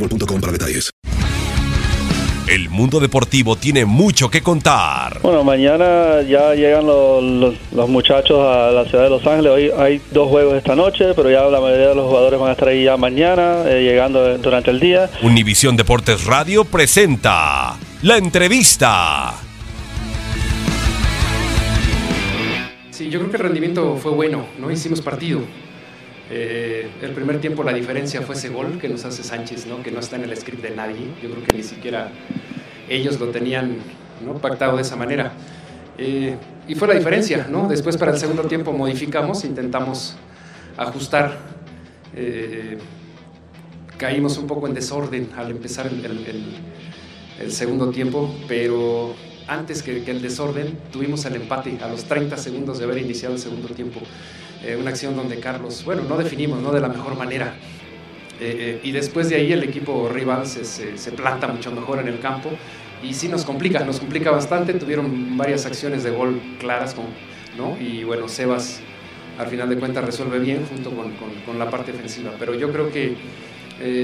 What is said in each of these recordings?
boostmobile.com para detalles. El mundo deportivo tiene mucho que contar. Bueno, mañana ya llegan los, los- los muchachos a la ciudad de Los Ángeles. Hoy hay dos juegos esta noche, pero ya la mayoría de los jugadores van a estar ahí ya mañana, eh, llegando durante el día. Univisión Deportes Radio presenta la entrevista. Sí, yo creo que el rendimiento fue bueno, ¿no? Hicimos partido. Eh, el primer tiempo la diferencia fue ese gol que nos hace Sánchez, ¿no? Que no está en el script de nadie. Yo creo que ni siquiera ellos lo tenían ¿no? pactado de esa manera. Eh, y fue la diferencia, ¿no? Después para el segundo tiempo modificamos, intentamos ajustar. Eh, caímos un poco en desorden al empezar el, el- el- el segundo tiempo, pero antes que, que el desorden tuvimos el empate a los 30 segundos de haber iniciado el segundo tiempo. Eh, una acción donde Carlos, bueno, no definimos, no de la mejor manera. Eh, eh, y después de ahí el equipo rival se, se- planta mucho mejor en el campo y sí nos complica, nos complica bastante. Tuvieron varias acciones de gol claras, con, ¿no? Y bueno, Sebas al final de cuentas resuelve bien junto con, con- la parte ofensiva. Pero yo creo que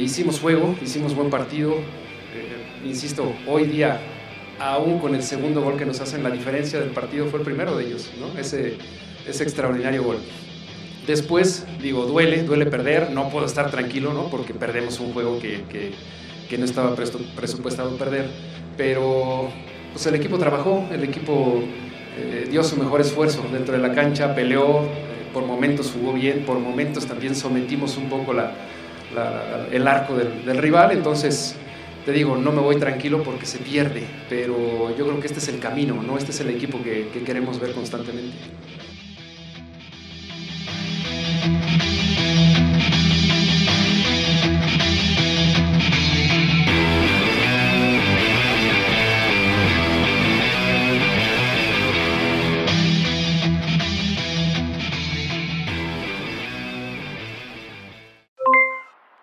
hicimos juego, hicimos buen partido. Insisto, hoy día, aún con el segundo gol que nos hacen, la diferencia del partido fue el primero de ellos, ¿no? Ese, ese extraordinario gol. Después, digo, duele, duele perder, no puedo estar tranquilo, ¿no? Porque perdemos un juego que, que- que no estaba presto- presupuestado perder, pero pues el equipo trabajó, el equipo eh, dio su mejor esfuerzo dentro de la cancha, peleó, eh, por momentos jugó bien, por momentos también sometimos un poco la, la- el arco del, del rival, entonces te digo, no me voy tranquilo porque se pierde, pero yo creo que este es el camino, ¿no? Este es el equipo que, que queremos ver constantemente.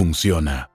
funciona.